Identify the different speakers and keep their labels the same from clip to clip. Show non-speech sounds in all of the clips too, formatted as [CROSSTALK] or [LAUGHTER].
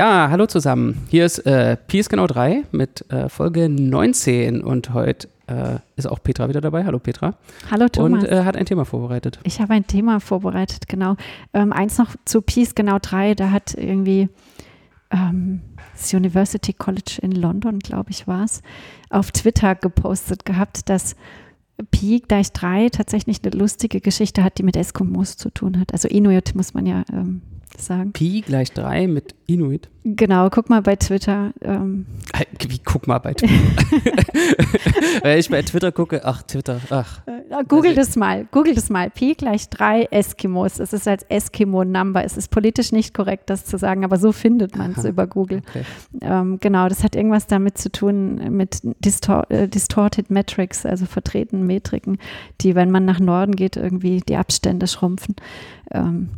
Speaker 1: Ja, hallo zusammen. Hier ist äh, ist genau 3 mit äh, Folge 19 und heute äh, ist auch Petra wieder dabei. Hallo Petra.
Speaker 2: Hallo Thomas.
Speaker 1: Und äh, hat ein Thema vorbereitet.
Speaker 2: Ich habe ein Thema vorbereitet, genau. Ähm, eins noch zu ist genau 3, da hat irgendwie ähm, das University College in London, glaube ich, war es, auf Twitter gepostet gehabt, dass Pi gleich 3 tatsächlich eine lustige Geschichte hat, die mit Eskimos zu tun hat. Also Inuit muss man ja ähm, sagen.
Speaker 1: Pi gleich 3 mit Inuit.
Speaker 2: Genau, guck mal bei Twitter. Ähm.
Speaker 1: Wie guck mal bei Twitter? [LAUGHS] Wenn ich bei Twitter gucke, ach, Twitter, ach.
Speaker 2: Äh, Google das mal, Google das mal. Pi gleich 3 Eskimos. Es ist als Eskimo-Number. Es ist politisch nicht korrekt, das zu sagen, aber so findet man es über Google. Okay. Ähm, genau, das hat irgendwas damit zu tun mit Distor äh, Distorted Metrics, also vertretenen Metriken, die, wenn man nach Norden geht, irgendwie die Abstände schrumpfen. Ähm,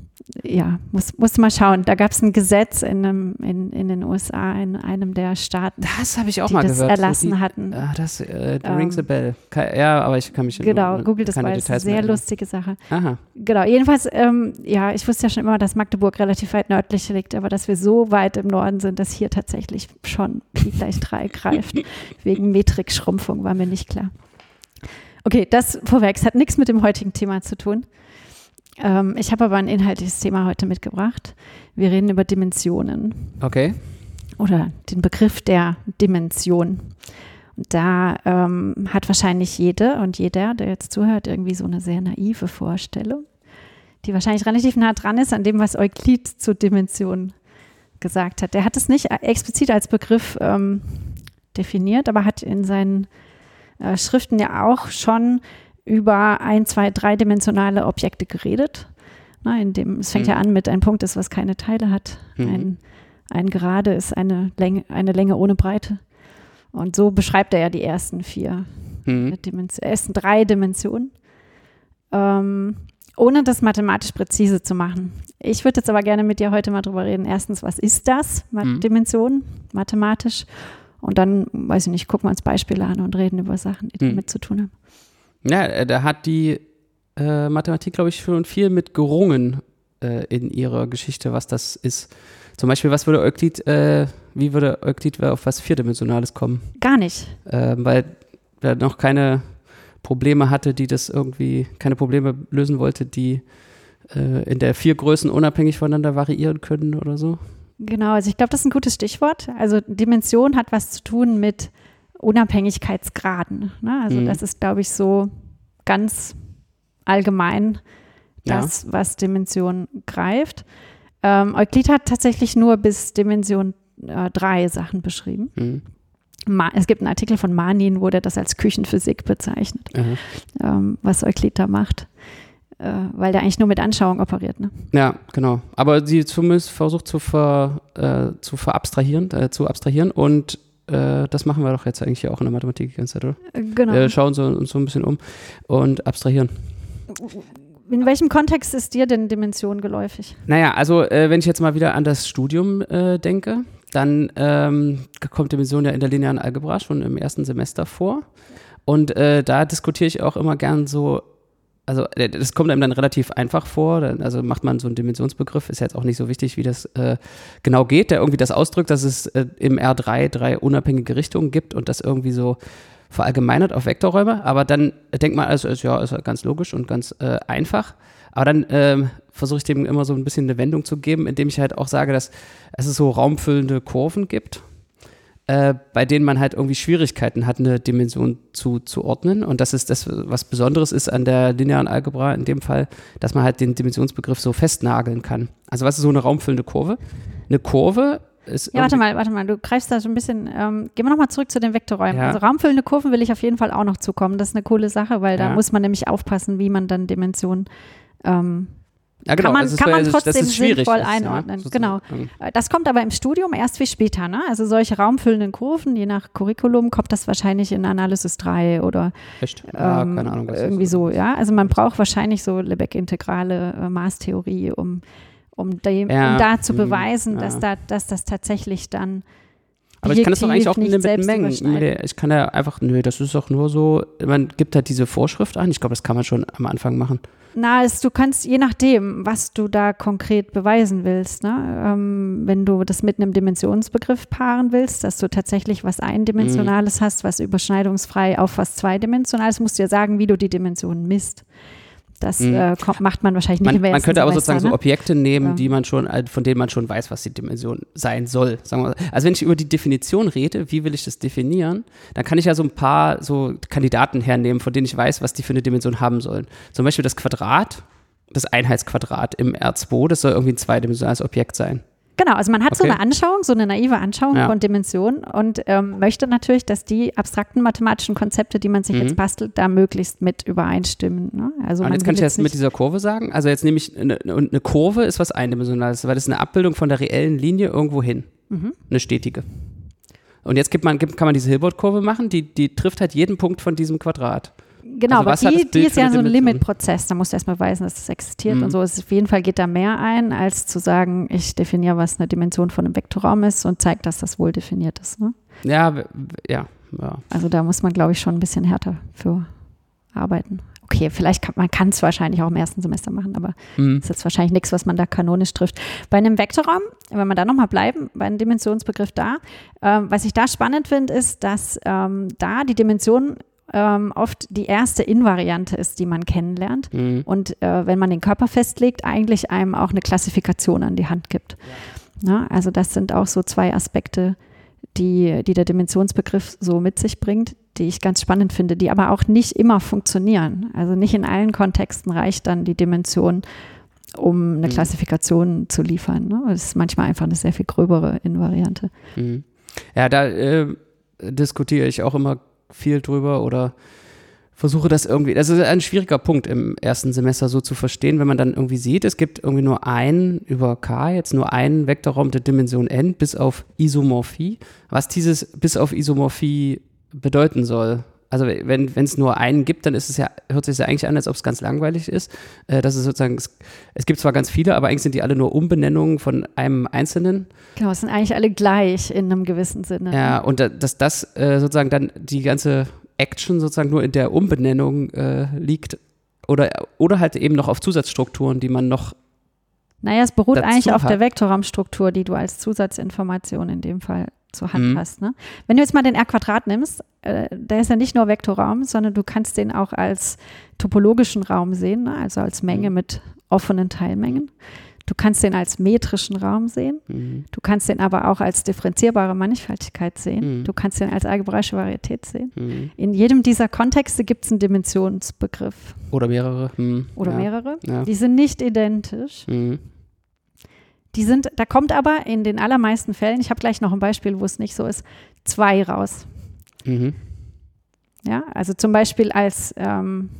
Speaker 2: ja, muss, muss mal schauen. Da gab es ein Gesetz in, einem, in, in den USA, in einem der Staaten.
Speaker 1: Das habe ich auch
Speaker 2: die
Speaker 1: mal
Speaker 2: das
Speaker 1: gehört.
Speaker 2: erlassen
Speaker 1: so die,
Speaker 2: hatten.
Speaker 1: Ah, das äh, rings a bell. Ja, aber ich kann mich
Speaker 2: Genau,
Speaker 1: nur,
Speaker 2: Google, das war eine sehr lustige Sache.
Speaker 1: Aha.
Speaker 2: Genau, jedenfalls, ähm, ja, ich wusste ja schon immer, dass Magdeburg relativ weit nördlich liegt, aber dass wir so weit im Norden sind, dass hier tatsächlich schon Pi gleich 3 greift. [LAUGHS] Wegen Metrikschrumpfung war mir nicht klar. Okay, das vorweg. Es hat nichts mit dem heutigen Thema zu tun. Ähm, ich habe aber ein inhaltliches Thema heute mitgebracht. Wir reden über Dimensionen.
Speaker 1: Okay.
Speaker 2: Oder den Begriff der Dimension. Und da ähm, hat wahrscheinlich jede und jeder, der jetzt zuhört, irgendwie so eine sehr naive Vorstellung, die wahrscheinlich relativ nah dran ist an dem, was Euklid zur Dimension gesagt hat. Der hat es nicht explizit als Begriff ähm, definiert, aber hat in seinen äh, Schriften ja auch schon über ein, zwei, dreidimensionale Objekte geredet. Na, in dem, es fängt mhm. ja an mit ein Punkt ist, was keine Teile hat. Mhm. Ein, ein Gerade ist eine Länge, eine Länge ohne Breite. Und so beschreibt er ja die ersten vier mhm. Dimensionen, ersten drei Dimensionen. Ähm, ohne das mathematisch präzise zu machen. Ich würde jetzt aber gerne mit dir heute mal drüber reden. Erstens, was ist das, mhm. Dimension, mathematisch? Und dann, weiß ich nicht, gucken wir uns Beispiele an und reden über Sachen, die mhm. damit zu tun haben.
Speaker 1: Ja, äh, da hat die äh, Mathematik, glaube ich, schon viel mit gerungen äh, in ihrer Geschichte, was das ist. Zum Beispiel, was würde Euklid, äh, wie würde Euklid auf was Vierdimensionales kommen?
Speaker 2: Gar nicht.
Speaker 1: Ähm, weil er noch keine Probleme hatte, die das irgendwie, keine Probleme lösen wollte, die äh, in der vier Größen unabhängig voneinander variieren können oder so.
Speaker 2: Genau, also ich glaube, das ist ein gutes Stichwort. Also Dimension hat was zu tun mit Unabhängigkeitsgraden. Ne? Also mhm. das ist, glaube ich, so ganz allgemein das, ja. was Dimension greift. Ähm, Euklid hat tatsächlich nur bis Dimension äh, 3 Sachen beschrieben. Mhm. Es gibt einen Artikel von Manin, wo der das als Küchenphysik bezeichnet, ähm, was Euklid da macht äh, weil der eigentlich nur mit Anschauung operiert. Ne?
Speaker 1: Ja, genau. Aber sie zumindest versucht zu, ver, äh, zu verabstrahieren, äh, zu abstrahieren und äh, das machen wir doch jetzt eigentlich auch in der Mathematik die ganze Zeit, oder?
Speaker 2: Genau.
Speaker 1: Wir schauen so, uns so ein bisschen um und abstrahieren.
Speaker 2: In welchem Kontext ist dir denn Dimension geläufig?
Speaker 1: Naja, also äh, wenn ich jetzt mal wieder an das Studium äh, denke, dann ähm, kommt Dimension ja in der linearen Algebra schon im ersten Semester vor. Und äh, da diskutiere ich auch immer gern so also äh, das kommt einem dann relativ einfach vor. Also macht man so einen Dimensionsbegriff, ist jetzt auch nicht so wichtig, wie das äh, genau geht, der irgendwie das ausdrückt, dass es äh, im R3 drei unabhängige Richtungen gibt und das irgendwie so verallgemeinert auf Vektorräume. Aber dann denkt man, also ist, ja, ist ganz logisch und ganz äh, einfach. Aber dann ähm, versuche ich dem immer so ein bisschen eine Wendung zu geben, indem ich halt auch sage, dass es so raumfüllende Kurven gibt äh, bei denen man halt irgendwie Schwierigkeiten hat, eine Dimension zuzuordnen. Und das ist das, was Besonderes ist an der linearen Algebra in dem Fall, dass man halt den Dimensionsbegriff so festnageln kann. Also was ist so eine raumfüllende Kurve? Eine Kurve ist.
Speaker 2: Ja, warte mal, warte mal, du greifst da so ein bisschen. Ähm, gehen wir nochmal zurück zu den Vektorräumen. Ja. Also raumfüllende Kurven will ich auf jeden Fall auch noch zukommen. Das ist eine coole Sache, weil da ja. muss man nämlich aufpassen, wie man dann Dimensionen ähm,
Speaker 1: ja, genau.
Speaker 2: Kann man,
Speaker 1: ist,
Speaker 2: kann man trotzdem sinnvoll einordnen. Ja, genau. Das kommt aber im Studium erst viel später. Ne? Also solche raumfüllenden Kurven, je nach Curriculum, kommt das wahrscheinlich in Analysis 3 oder
Speaker 1: Echt? Ja, ähm, keine Ahnung,
Speaker 2: was irgendwie so. Ja? Also man braucht wahrscheinlich so Lebesgue-integrale äh, Maßtheorie, um, um, dem, ja, um da zu hm, beweisen, dass, da, dass das tatsächlich dann
Speaker 1: aber ich kann das doch eigentlich auch mit, Mengen. Ich kann ja einfach, nö, das ist doch nur so, man gibt halt diese Vorschrift an. Ich glaube, das kann man schon am Anfang machen.
Speaker 2: Na, es, du kannst, je nachdem, was du da konkret beweisen willst, ne? Ähm, wenn du das mit einem Dimensionsbegriff paaren willst, dass du tatsächlich was Eindimensionales
Speaker 1: Mhm.
Speaker 2: hast, was überschneidungsfrei auf was Zweidimensionales, musst du ja sagen, wie du die Dimensionen misst. Das
Speaker 1: Mhm.
Speaker 2: äh, kommt, macht man wahrscheinlich nicht
Speaker 1: Man,
Speaker 2: im
Speaker 1: man könnte aber
Speaker 2: Semester,
Speaker 1: sozusagen so
Speaker 2: ne?
Speaker 1: Objekte nehmen,
Speaker 2: Ja.
Speaker 1: die man schon, äh, von denen man schon weiß, was die Dimension sein soll. Sagen wir mal. Also wenn ich über die Definition rede, wie will ich das definieren, dann kann ich ja so ein paar so Kandidaten hernehmen, von denen ich weiß, was die für eine Dimension haben sollen. Zum Beispiel das Quadrat, das Einheitsquadrat im R2, das soll irgendwie ein zweidimensionales Objekt sein.
Speaker 2: Genau, also man hat so
Speaker 1: Okay.
Speaker 2: eine Anschauung, so eine naive Anschauung
Speaker 1: Ja.
Speaker 2: von Dimensionen und ähm, möchte natürlich, dass die abstrakten mathematischen Konzepte, die man sich
Speaker 1: Mhm.
Speaker 2: jetzt bastelt, da möglichst mit übereinstimmen. Ne? Also
Speaker 1: Und
Speaker 2: man
Speaker 1: jetzt kann ich das mit dieser Kurve sagen. Also jetzt nehme ich, eine, eine Kurve ist was Eindimensionales, weil das ist eine Abbildung von der reellen Linie irgendwo hin.
Speaker 2: Mhm.
Speaker 1: Eine stetige. Und jetzt gibt man, gibt, kann man diese Hilbert-Kurve machen, die, die trifft halt jeden Punkt von diesem Quadrat.
Speaker 2: Genau,
Speaker 1: Also
Speaker 2: aber die, die ist ja so ein? Limitprozess. Da musst du erstmal beweisen, dass es existiert
Speaker 1: Mhm.
Speaker 2: und so. Es auf jeden Fall geht da mehr ein, als zu sagen, ich definiere, was eine Dimension von einem Vektorraum ist und zeige, dass das wohl definiert ist. Ne?
Speaker 1: Ja, ja, ja.
Speaker 2: Also da muss man, glaube ich, schon ein bisschen härter für arbeiten. Okay, vielleicht kann man kann es wahrscheinlich auch im ersten Semester machen, aber
Speaker 1: Mhm.
Speaker 2: ist jetzt wahrscheinlich nichts, was man da kanonisch trifft. Bei einem Vektorraum, wenn wir da nochmal bleiben, bei einem Dimensionsbegriff da, ähm, was ich da spannend finde, ist, dass ähm, da die Dimension ähm, oft die erste Invariante ist, die man kennenlernt.
Speaker 1: Mhm.
Speaker 2: Und äh, wenn man den Körper festlegt, eigentlich einem auch eine Klassifikation an die Hand gibt. Na, also das sind auch so zwei Aspekte, die, die der Dimensionsbegriff so mit sich bringt, die ich ganz spannend finde, die aber auch nicht immer funktionieren. Also nicht in allen Kontexten reicht dann die Dimension, um eine
Speaker 1: Mhm.
Speaker 2: Klassifikation zu liefern. Ne? Das ist manchmal einfach eine sehr viel gröbere Invariante.
Speaker 1: Mhm. Ja, da äh, diskutiere ich auch immer viel drüber oder versuche das irgendwie. Das ist ein schwieriger Punkt im ersten Semester so zu verstehen, wenn man dann irgendwie sieht, es gibt irgendwie nur einen über K, jetzt nur einen Vektorraum der Dimension n bis auf Isomorphie. Was dieses bis auf Isomorphie bedeuten soll. Also wenn es nur einen gibt, dann ist es ja, hört sich ja eigentlich an, als ob es ganz langweilig ist. Äh, dass es sozusagen, es, es gibt zwar ganz viele, aber eigentlich sind die alle nur Umbenennungen von einem einzelnen.
Speaker 2: Genau, es sind eigentlich alle gleich in einem gewissen Sinne.
Speaker 1: Ja, und da, dass das äh, sozusagen dann die ganze Action sozusagen nur in der Umbenennung äh, liegt oder, oder halt eben noch auf Zusatzstrukturen, die man noch.
Speaker 2: Naja, es beruht eigentlich auf
Speaker 1: hat.
Speaker 2: der Vektorraumstruktur, die du als Zusatzinformation in dem Fall zur Hand
Speaker 1: Mhm.
Speaker 2: hast. Ne? Wenn du jetzt mal den R-Quadrat nimmst, äh, der ist ja nicht nur Vektorraum, sondern du kannst den auch als topologischen Raum sehen, ne? also als Menge
Speaker 1: Mhm.
Speaker 2: mit offenen Teilmengen. Du kannst den als metrischen Raum sehen.
Speaker 1: Mhm.
Speaker 2: Du kannst den aber auch als differenzierbare Mannigfaltigkeit sehen.
Speaker 1: Mhm.
Speaker 2: Du kannst den als algebraische Varietät sehen.
Speaker 1: Mhm.
Speaker 2: In jedem dieser Kontexte gibt es einen Dimensionsbegriff
Speaker 1: Oder mehrere. Mhm.
Speaker 2: oder
Speaker 1: ja.
Speaker 2: mehrere.
Speaker 1: Ja.
Speaker 2: Die sind nicht identisch. Die sind, da kommt aber in den allermeisten Fällen, ich habe gleich noch ein Beispiel, wo es nicht so ist, zwei raus.
Speaker 1: Mhm.
Speaker 2: Ja, also zum Beispiel als, ähm,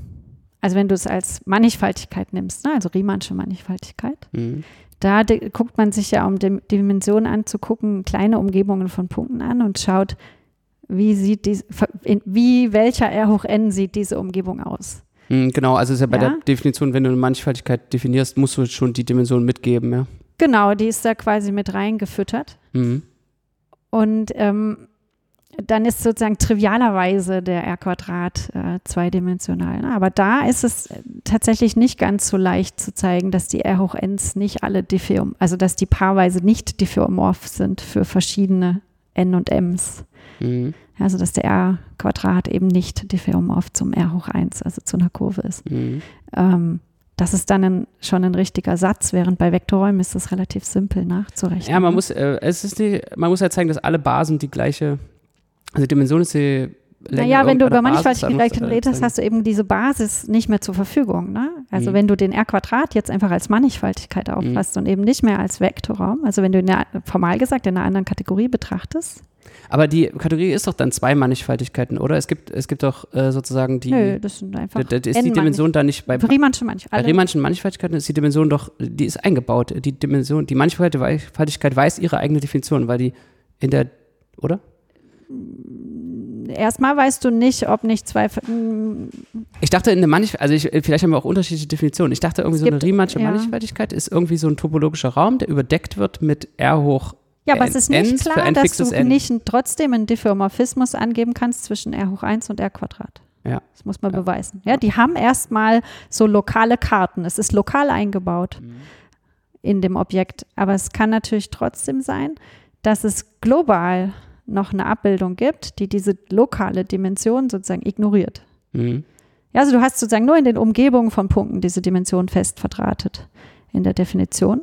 Speaker 2: also wenn du es als Mannigfaltigkeit nimmst, ne, also Riemannsche Mannigfaltigkeit,
Speaker 1: Mhm.
Speaker 2: da guckt man sich ja, um Dim Dimensionen anzugucken, kleine Umgebungen von Punkten an und schaut, wie sieht die, wie welcher R hoch n sieht diese Umgebung aus.
Speaker 1: Mhm, Genau, also ist ja bei
Speaker 2: Ja.
Speaker 1: der Definition, wenn du eine Mannigfaltigkeit definierst, musst du schon die Dimension mitgeben, ja.
Speaker 2: Genau, die ist da quasi mit reingefüttert.
Speaker 1: Mhm.
Speaker 2: Und ähm, dann ist sozusagen trivialerweise der R-Quadrat äh, zweidimensional. Ne? Aber da ist es äh, tatsächlich nicht ganz so leicht zu zeigen, dass die R hoch n's nicht alle diffeom, also dass die paarweise nicht diffeomorph sind für verschiedene n und m's.
Speaker 1: Mhm.
Speaker 2: Also dass der R-Quadrat eben nicht diffeomorph zum R hoch 1, also zu einer Kurve ist.
Speaker 1: Mhm.
Speaker 2: Ähm, das ist dann ein, schon ein richtiger Satz, während bei Vektorräumen ist das relativ simpel nachzurechnen.
Speaker 1: Ja, man
Speaker 2: ne?
Speaker 1: muss, äh, es ist die, man muss halt zeigen, dass alle Basen die gleiche, also Dimension ist die Länge
Speaker 2: Naja, wenn du über Mannigfaltigkeit redest, hast du eben diese Basis nicht mehr zur Verfügung. Ne? Also
Speaker 1: Mhm.
Speaker 2: wenn du den R-Quadrat jetzt einfach als Mannigfaltigkeit auffasst und eben nicht mehr als Vektorraum, also wenn du ihn ja formal gesagt in einer anderen Kategorie betrachtest,
Speaker 1: Aber die Kategorie ist doch dann zwei Mannigfaltigkeiten, oder? Es gibt, es gibt doch äh, sozusagen die.
Speaker 2: nö, das sind einfach
Speaker 1: da, da ist die Dimension da nicht bei.
Speaker 2: Riemannsche
Speaker 1: Bei
Speaker 2: Mannigfaltigkeit.
Speaker 1: Riemannschen Mannigfaltigkeiten ist die Dimension doch, die ist eingebaut. Die Dimension, die Mannigfaltigkeit weiß ihre eigene Definition, weil die in der, oder?
Speaker 2: Erstmal weißt du nicht, ob nicht zwei. mm,
Speaker 1: Ich dachte in der Mannigfaltigkeit, also ich, vielleicht haben wir auch unterschiedliche Definitionen. Ich dachte irgendwie
Speaker 2: Es
Speaker 1: so eine
Speaker 2: gibt-
Speaker 1: Riemannsche
Speaker 2: ja.
Speaker 1: Mannigfaltigkeit ist irgendwie so ein topologischer Raum, der überdeckt wird mit R hoch.
Speaker 2: Ja, aber es ist nicht klar, dass du
Speaker 1: N.
Speaker 2: nicht trotzdem einen Diffeomorphismus angeben kannst zwischen R hoch 1 und R Quadrat.
Speaker 1: Ja.
Speaker 2: Das muss man
Speaker 1: Ja.
Speaker 2: beweisen. Ja, die haben erstmal so lokale Karten. Es ist lokal eingebaut
Speaker 1: Mhm.
Speaker 2: in dem Objekt. Aber es kann natürlich trotzdem sein, dass es global noch eine Abbildung gibt, die diese lokale Dimension sozusagen ignoriert.
Speaker 1: Mhm.
Speaker 2: Ja, also du hast sozusagen nur in den Umgebungen von Punkten diese Dimension fest verdrahtet in der Definition.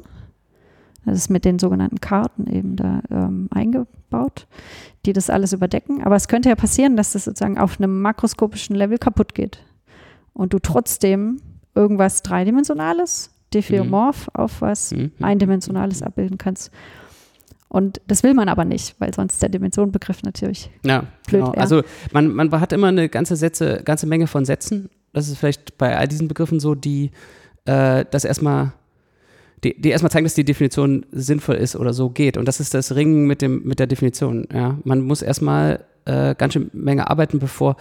Speaker 2: Das ist mit den sogenannten Karten eben da ähm, eingebaut, die das alles überdecken. Aber es könnte ja passieren, dass das sozusagen auf einem makroskopischen Level kaputt geht und du trotzdem irgendwas Dreidimensionales, diffeomorph auf was
Speaker 1: Mhm.
Speaker 2: Eindimensionales abbilden kannst. Und das will man aber nicht, weil sonst der Dimensionenbegriff natürlich
Speaker 1: Ja,
Speaker 2: Blöd
Speaker 1: genau.
Speaker 2: wär.
Speaker 1: Also man, man hat immer eine ganze Sätze, ganze Menge von Sätzen. Das ist vielleicht bei all diesen Begriffen so, die äh, das erstmal, die, die erstmal zeigen, dass die Definition sinnvoll ist oder so geht. Und das ist das Ringen mit dem, mit der Definition. Ja. Man muss erstmal äh, ganz schön Menge arbeiten, bevor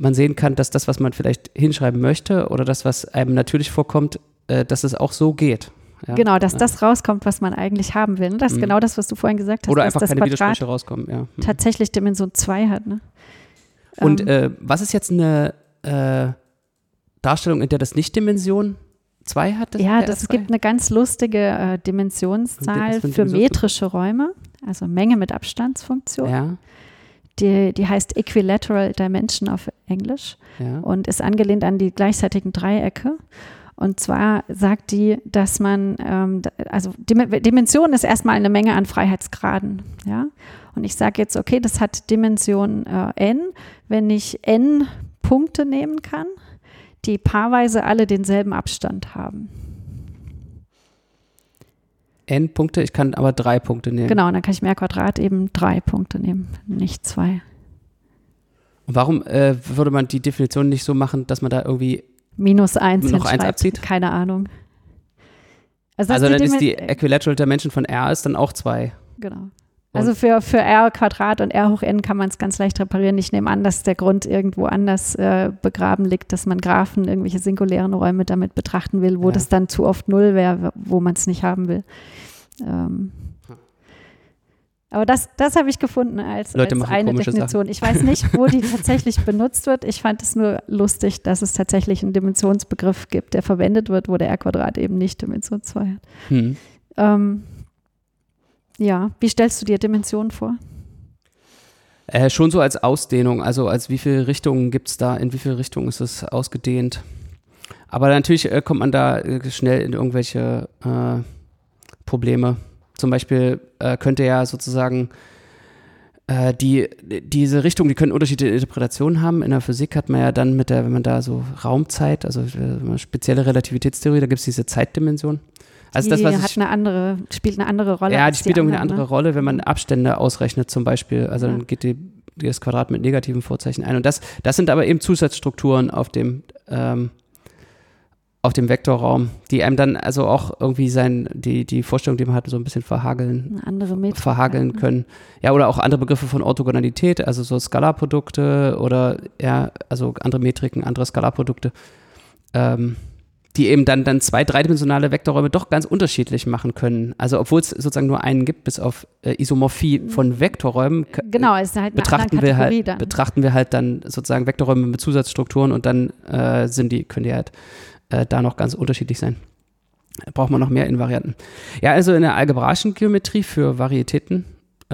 Speaker 1: man sehen kann, dass das, was man vielleicht hinschreiben möchte oder das, was einem natürlich vorkommt, äh, dass es auch so geht. Ja.
Speaker 2: Genau, dass
Speaker 1: Ja.
Speaker 2: das rauskommt, was man eigentlich haben will. ne? Das ist
Speaker 1: Mhm.
Speaker 2: genau das, was du vorhin gesagt hast,
Speaker 1: Oder einfach keine
Speaker 2: Quadrat
Speaker 1: Widersprüche rauskommen. Ja. Hm.
Speaker 2: tatsächlich Dimension 2 hat. Ne?
Speaker 1: Und
Speaker 2: Ähm,
Speaker 1: äh, was ist jetzt eine äh, Darstellung, in der das nicht Dimension 2 hat?
Speaker 2: ja,
Speaker 1: der
Speaker 2: das
Speaker 1: R2?
Speaker 2: gibt eine ganz lustige äh, Dimensionszahl
Speaker 1: das für
Speaker 2: metrische Räume, also Menge mit Abstandsfunktion.
Speaker 1: Ja,
Speaker 2: Die, die heißt Equilateral Dimension auf Englisch
Speaker 1: ja.
Speaker 2: und ist angelehnt an die gleichzeitigen Dreiecke. Und zwar sagt die, dass man, ähm, also Dim Dimension ist erstmal eine Menge an Freiheitsgraden. Ja? Und ich sage jetzt, okay, das hat Dimension äh, n, wenn ich n Punkte nehmen kann, die paarweise alle denselben Abstand haben.
Speaker 1: N Punkte, ich kann aber drei Punkte nehmen.
Speaker 2: Genau, und dann kann ich mehr Quadrat eben drei Punkte nehmen, nicht zwei.
Speaker 1: Und warum äh, würde man die Definition nicht so machen, dass man da irgendwie,
Speaker 2: Minus eins
Speaker 1: Noch eins abzieht?
Speaker 2: Keine Ahnung. Also,
Speaker 1: also dann ist die Equilateral Dimension von R ist dann auch zwei.
Speaker 2: Genau. Also für, für r Quadrat und r hoch n kann man es ganz leicht reparieren. Ich nehme an, dass der Grund irgendwo anders äh, begraben liegt, dass man Graphen, irgendwelche singulären Räume damit betrachten will, wo
Speaker 1: Ja.
Speaker 2: das dann zu oft null wäre, wo man es nicht haben will. Ähm, aber das, das habe ich gefunden als, als eine Definition. Ich weiß nicht, wo die tatsächlich [LAUGHS] benutzt wird. Ich fand es nur lustig, dass es tatsächlich einen Dimensionsbegriff gibt, der verwendet wird, wo der r-Quadrat eben nicht Dimension 2 hat.
Speaker 1: Hm.
Speaker 2: Ähm, ja, wie stellst du dir Dimensionen vor?
Speaker 1: Äh, schon so als Ausdehnung, also als wie viele Richtungen gibt es da, in wie viele Richtungen ist es ausgedehnt. Aber natürlich äh, kommt man da äh, schnell in irgendwelche äh, Probleme. Zum Beispiel äh, könnte ja sozusagen die, diese Richtung, die können unterschiedliche Interpretationen haben. In der Physik hat man ja dann mit der, wenn man da so Raumzeit, also spezielle Relativitätstheorie, da gibt es diese Zeitdimension. Also das,
Speaker 2: die
Speaker 1: was
Speaker 2: hat
Speaker 1: ich,
Speaker 2: eine andere, spielt eine andere Rolle.
Speaker 1: ja, die spielt irgendwie eine andere
Speaker 2: ne?
Speaker 1: Rolle, wenn man Abstände ausrechnet zum Beispiel. Also
Speaker 2: Ja.
Speaker 1: dann geht die, das Quadrat mit negativen Vorzeichen ein. Und das, das sind aber eben Zusatzstrukturen auf dem, ähm, auf dem Vektorraum, die einem dann also auch irgendwie sein, die, die Vorstellung, die man hat, so ein bisschen verhageln, verhageln
Speaker 2: ja.
Speaker 1: können. Ja, oder auch andere Begriffe von Orthogonalität, also so Skalarprodukte oder ja, also andere Metriken, andere Skalarprodukte. Ähm, die eben dann, dann zwei dreidimensionale Vektorräume doch ganz unterschiedlich machen können. Also obwohl es sozusagen nur einen gibt, bis auf äh, Isomorphie von Vektorräumen, k-
Speaker 2: Genau, ist halt
Speaker 1: betrachten wir halt,
Speaker 2: dann.
Speaker 1: betrachten wir halt dann sozusagen Vektorräume mit Zusatzstrukturen und dann äh, sind die, können die halt äh, da noch ganz unterschiedlich sein. Braucht man noch mehr Invarianten. Ja, also in der algebraischen Geometrie für Varietäten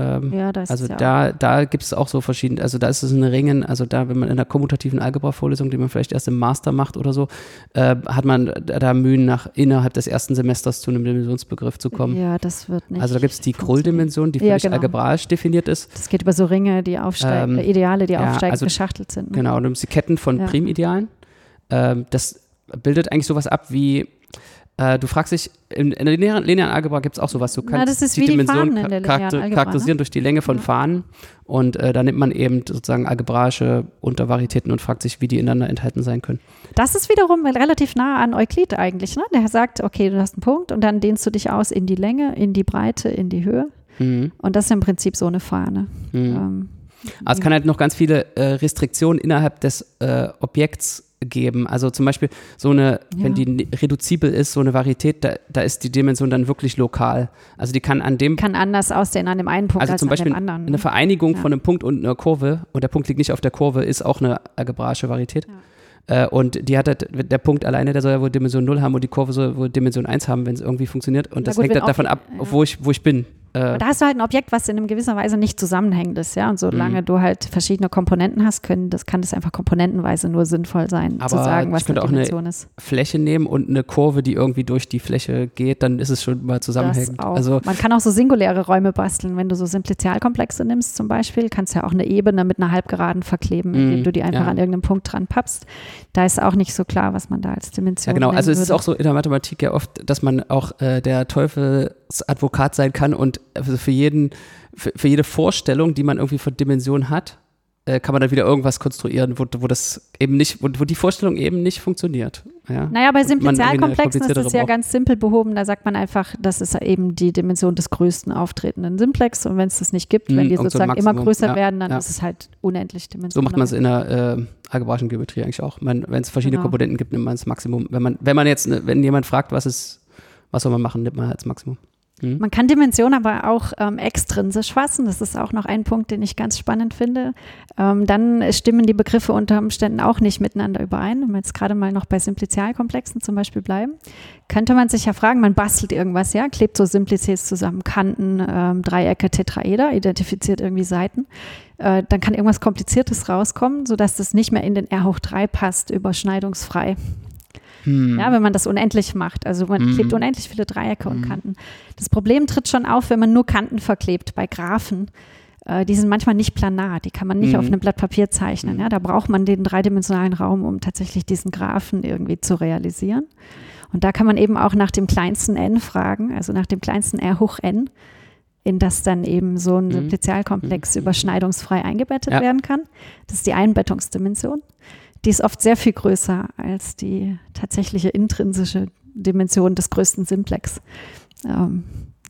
Speaker 1: ähm,
Speaker 2: ja, da ist
Speaker 1: also
Speaker 2: es ja
Speaker 1: da, da gibt es auch so verschiedene, also da ist es ein Ringen, also da, wenn man in der kommutativen Algebra-Vorlesung, die man vielleicht erst im Master macht oder so, äh, hat man da Mühen nach innerhalb des ersten Semesters zu einem Dimensionsbegriff zu kommen.
Speaker 2: ja, das wird nicht.
Speaker 1: also da gibt es die. Krull-Dimension, die
Speaker 2: Ja,
Speaker 1: völlig
Speaker 2: genau.
Speaker 1: algebraisch definiert ist.
Speaker 2: Das geht über so Ringe, die aufsteigen,
Speaker 1: Ähm,
Speaker 2: äh, Ideale, die
Speaker 1: ja,
Speaker 2: aufsteigend
Speaker 1: also-
Speaker 2: geschachtelt sind. Ne?
Speaker 1: Genau, und du nimmst die Ketten von. Primidealen. Ähm, das bildet eigentlich sowas ab wie, äh, du fragst dich, in, in der linearen, linearen Algebra gibt es auch sowas, du
Speaker 2: Na,
Speaker 1: kannst
Speaker 2: das ist
Speaker 1: die
Speaker 2: die
Speaker 1: Dimension charakter
Speaker 2: Algebra,
Speaker 1: charakterisieren durch die Länge von
Speaker 2: Ja.
Speaker 1: Fahnen und äh, da nimmt man eben sozusagen algebraische Untervarietäten und fragt sich, wie die ineinander enthalten sein können.
Speaker 2: Das ist wiederum relativ nah an Euklid eigentlich. Ne? Der sagt, okay, du hast einen Punkt und dann dehnst du dich aus in die Länge, in die Breite, in die Höhe.
Speaker 1: Mhm.
Speaker 2: Und das ist im Prinzip so eine Fahne.
Speaker 1: Mhm.
Speaker 2: Ähm,
Speaker 1: Aber es kann halt noch ganz viele äh, Restriktionen innerhalb des äh, Objekts geben. Also zum Beispiel so eine,
Speaker 2: Ja.
Speaker 1: wenn die reduzibel ist, so eine Varietät, da, da ist die Dimension dann wirklich lokal. Also die kann an dem
Speaker 2: Kann anders aussehen an dem einen Punkt
Speaker 1: also
Speaker 2: als
Speaker 1: zum
Speaker 2: an
Speaker 1: Beispiel
Speaker 2: dem anderen.
Speaker 1: eine
Speaker 2: ne?
Speaker 1: Vereinigung
Speaker 2: Ja.
Speaker 1: von einem Punkt und einer Kurve und der Punkt liegt nicht auf der Kurve, ist auch eine algebraische Varietät. Äh, und die hat halt, der Punkt alleine, der soll ja wohl Dimension 0 haben und die Kurve soll wohl Dimension 1 haben, wenn es irgendwie funktioniert. Und
Speaker 2: Na
Speaker 1: das
Speaker 2: gut,
Speaker 1: hängt halt davon ab,
Speaker 2: ja.
Speaker 1: wo, ich, wo ich bin. Äh,
Speaker 2: da hast du halt ein Objekt, was in einer gewisser Weise nicht zusammenhängend ist, ja. Und solange
Speaker 1: Mhm.
Speaker 2: du halt verschiedene Komponenten hast, können, das kann das einfach komponentenweise nur sinnvoll sein, zu
Speaker 1: Aber
Speaker 2: sagen,
Speaker 1: ich
Speaker 2: was
Speaker 1: könnte
Speaker 2: eine
Speaker 1: auch eine
Speaker 2: Dimension ist.
Speaker 1: Fläche nehmen und eine Kurve, die irgendwie durch die Fläche geht, dann ist es schon mal zusammenhängend. Also
Speaker 2: Man kann auch so singuläre Räume basteln. Wenn du so Simplizialkomplexe nimmst zum Beispiel, kannst du ja auch eine Ebene mit einer Halbgeraden verkleben, indem
Speaker 1: Mhm,
Speaker 2: du die einfach
Speaker 1: ja.
Speaker 2: an irgendeinem Punkt dran pappst. Da ist auch nicht so klar, was man da als Dimension
Speaker 1: Ja, genau. Also es
Speaker 2: nennen
Speaker 1: ist
Speaker 2: würde.
Speaker 1: auch so in der Mathematik ja oft, dass man auch äh, der Teufelsadvokat sein kann und also für jeden, für, für jede Vorstellung, die man irgendwie von Dimension hat, äh, kann man dann wieder irgendwas konstruieren, wo, wo das eben nicht, wo, wo die Vorstellung eben nicht funktioniert. Ja.
Speaker 2: Naja, bei Simplizialkomplexen ist das
Speaker 1: kompliziertere
Speaker 2: ja ganz simpel behoben. Da sagt man einfach, das ist eben die Dimension des größten auftretenden Simplex. Und wenn es das nicht gibt,
Speaker 1: Mhm,
Speaker 2: wenn die
Speaker 1: irgend so
Speaker 2: sozusagen immer größer
Speaker 1: Ja,
Speaker 2: werden, dann
Speaker 1: ja.
Speaker 2: ist es halt unendlich
Speaker 1: So
Speaker 2: dimensional.
Speaker 1: macht man es in der äh, algebraischen Geometrie eigentlich auch. Wenn es verschiedene
Speaker 2: Genau.
Speaker 1: Komponenten gibt, nimmt man das Maximum. Wenn man, wenn man jetzt, ne, wenn jemand fragt, was ist, was soll man machen, nimmt man halt das Maximum.
Speaker 2: Man kann Dimension aber auch ähm, extrinsisch fassen. Das ist auch noch ein Punkt, den ich ganz spannend finde. Ähm, dann stimmen die Begriffe unter Umständen auch nicht miteinander überein. Wenn wir jetzt gerade mal noch bei Simplizialkomplexen zum Beispiel bleiben, könnte man sich ja fragen, man bastelt irgendwas, ja, klebt so Simplices zusammen, Kanten, ähm, Dreiecke, Tetraeder, identifiziert irgendwie Seiten. Äh, dann kann irgendwas Kompliziertes rauskommen, sodass das nicht mehr in den R hoch 3 passt, überschneidungsfrei.
Speaker 1: Hm.
Speaker 2: Ja, wenn man das unendlich macht. Also man
Speaker 1: Mhm.
Speaker 2: klebt unendlich viele Dreiecke und
Speaker 1: Mhm.
Speaker 2: Kanten. Das Problem tritt schon auf, wenn man nur Kanten verklebt bei Graphen. Äh, die sind manchmal nicht planar, die kann man nicht
Speaker 1: Mhm.
Speaker 2: auf einem Blatt Papier zeichnen. Ja, da braucht man den dreidimensionalen Raum, um tatsächlich diesen Graphen irgendwie zu realisieren. Und da kann man eben auch nach dem kleinsten n fragen, also nach dem kleinsten r hoch n, in das dann eben so ein
Speaker 1: Mhm.
Speaker 2: Simplizialkomplex überschneidungsfrei eingebettet
Speaker 1: Ja.
Speaker 2: werden kann. Das ist die Einbettungsdimension. Die ist oft sehr viel größer als die tatsächliche intrinsische Dimension des größten Simplex, ähm,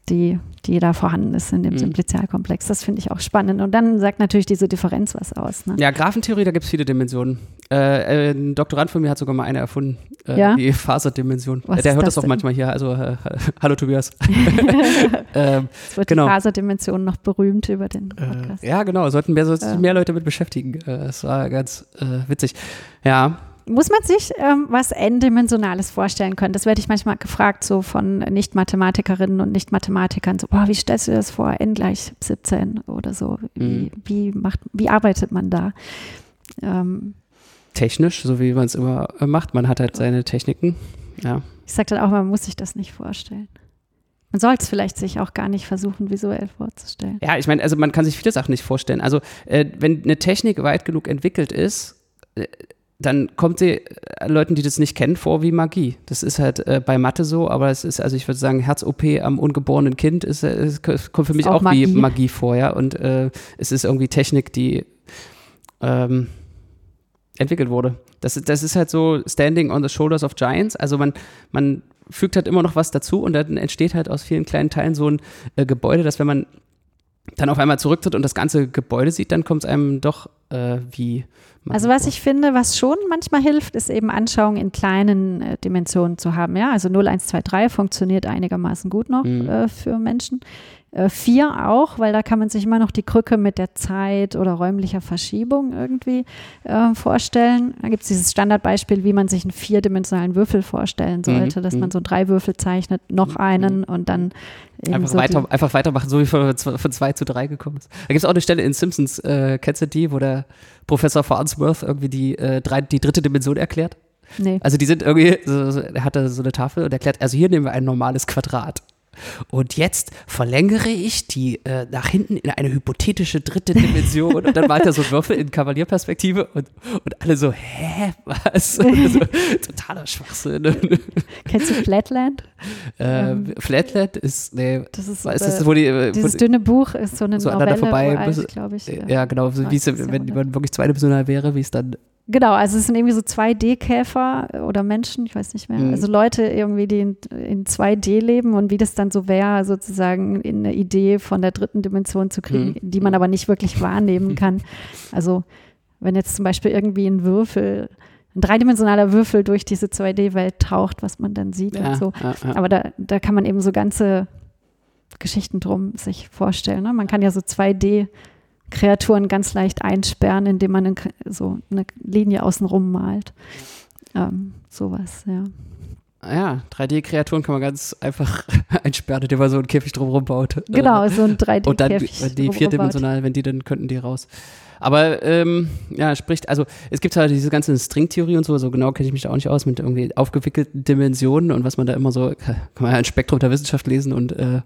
Speaker 2: die, die da vorhanden ist in dem
Speaker 1: Mhm.
Speaker 2: Simplizialkomplex. Das finde ich auch spannend. Und dann sagt natürlich diese Differenz was aus. Ne?
Speaker 1: Ja, Graphentheorie, da gibt es viele Dimensionen. Äh, ein Doktorand von mir hat sogar mal eine erfunden, äh,
Speaker 2: Ja?
Speaker 1: die Faserdimension.
Speaker 2: Was
Speaker 1: Äh, Der hört
Speaker 2: das
Speaker 1: das auch manchmal hier. Also, äh, [LAUGHS] hallo Tobias. [LAUGHS] [LAUGHS] ähm,
Speaker 2: Es wird
Speaker 1: genau.
Speaker 2: die Faserdimension noch berühmt über den
Speaker 1: äh,
Speaker 2: Podcast.
Speaker 1: ja, genau, sollten mehr, sollten mehr Leute mit beschäftigen. Äh, das war ganz äh, witzig. Ja,
Speaker 2: Muss man sich ähm, was N-Dimensionales vorstellen können? Das werde ich manchmal gefragt, so von Nicht-Mathematikerinnen und Nicht-Mathematikern. So, boah, wie stellst du das vor? N gleich 17 oder so. Wie,
Speaker 1: Mhm.
Speaker 2: wie, macht, wie arbeitet man da? Ähm,
Speaker 1: technisch, so wie man es immer äh, macht. Man hat halt seine Techniken. Ja.
Speaker 2: ich sage dann auch, man muss sich das nicht vorstellen. Man sollte es vielleicht sich auch gar nicht versuchen, visuell vorzustellen.
Speaker 1: Ja, ich meine, also man kann sich viele Sachen nicht vorstellen. Also, äh, wenn eine Technik weit genug entwickelt ist, äh, dann kommt sie äh, Leuten, die das nicht kennen, vor wie Magie. Das ist halt äh, bei Mathe so, aber es ist, also ich würde sagen, Herz-OP am ungeborenen Kind ist, äh, es kommt für mich
Speaker 2: auch
Speaker 1: auch, wie
Speaker 2: Magie.
Speaker 1: Magie vor, ja. Und äh, es ist irgendwie Technik, die ähm, entwickelt wurde. Das, das ist halt so Standing on the Shoulders of Giants. Also man, man fügt halt immer noch was dazu und dann entsteht halt aus vielen kleinen Teilen so ein äh, Gebäude, dass wenn man dann auf einmal zurücktritt und das ganze Gebäude sieht, dann kommt es einem doch äh, wie.
Speaker 2: Also was ich finde, was schon manchmal hilft, ist eben Anschauungen in kleinen äh, Dimensionen zu haben. Ja, also 0, 1, 2, 3 funktioniert einigermaßen gut noch
Speaker 1: Mhm.
Speaker 2: äh, für Menschen. Äh, 4 auch, weil da kann man sich immer noch die Krücke mit der Zeit oder räumlicher Verschiebung irgendwie äh, vorstellen. Da gibt es dieses Standardbeispiel, wie man sich einen vierdimensionalen Würfel vorstellen sollte, dass
Speaker 1: mhm.
Speaker 2: man so drei Würfel zeichnet, noch einen und dann
Speaker 1: Einfach,
Speaker 2: so
Speaker 1: weiter, einfach weitermachen, so wie von, von 2 zu 3 gekommen ist. Da gibt es auch eine Stelle in Simpsons, äh, kennst du die, wo der Professor Farnsworth irgendwie die, äh, drei, die dritte Dimension erklärt?
Speaker 2: nee.
Speaker 1: Also die sind irgendwie, so, so, er hatte so eine Tafel und erklärt, also hier nehmen wir ein normales Quadrat. Und jetzt verlängere ich die äh, nach hinten in eine hypothetische dritte Dimension. Und dann malt er so Würfel in Kavalierperspektive und, und alle so, hä, was? [LAUGHS] so, totaler Schwachsinn. [LAUGHS]
Speaker 2: Kennst du Flatland?
Speaker 1: äh,
Speaker 2: Ähm,
Speaker 1: Flatland ist, nee,
Speaker 2: Das ist,
Speaker 1: ist
Speaker 2: äh,
Speaker 1: das, wo die, äh, wo
Speaker 2: Dieses
Speaker 1: die
Speaker 2: dünne Buch ist so eine
Speaker 1: so
Speaker 2: Novelle,
Speaker 1: vorbei
Speaker 2: glaube ich.
Speaker 1: ja, genau, so wie es,
Speaker 2: 20.
Speaker 1: wenn man wirklich zweidimensional wäre, wie es dann
Speaker 2: Genau, also es sind irgendwie so 2D-Käfer oder Menschen, ich weiß nicht mehr.
Speaker 1: Mhm.
Speaker 2: Also Leute irgendwie, die in, in 2D leben und wie das dann so wäre, sozusagen in eine Idee von der dritten Dimension zu kriegen,
Speaker 1: Mhm.
Speaker 2: die man aber nicht wirklich wahrnehmen kann. Also wenn jetzt zum Beispiel irgendwie ein Würfel ein dreidimensionaler Würfel durch diese 2D-Welt taucht, was man dann sieht
Speaker 1: Ja,
Speaker 2: und so.
Speaker 1: ja, ja.
Speaker 2: Aber da, da kann man eben so ganze Geschichten drum sich vorstellen. Ne? Man kann ja so 2D-Kreaturen ganz leicht einsperren, indem man so eine Linie außenrum malt. Ähm, sowas, ja.
Speaker 1: Ja, 3D-Kreaturen kann man ganz einfach [LAUGHS] einsperren, indem man so einen Käfig drumherum baut.
Speaker 2: Genau, so ein
Speaker 1: Äh, Und dann
Speaker 2: 3D-Käfig.
Speaker 1: die vierdimensional, wenn die, dann könnten die raus. Aber ähm, ja, spricht, also es gibt halt diese ganze Stringtheorie und so, so genau kenne ich mich da auch nicht aus mit irgendwie aufgewickelten Dimensionen und was man da immer so, [LAUGHS] kann man ja ein Spektrum der Wissenschaft lesen und äh,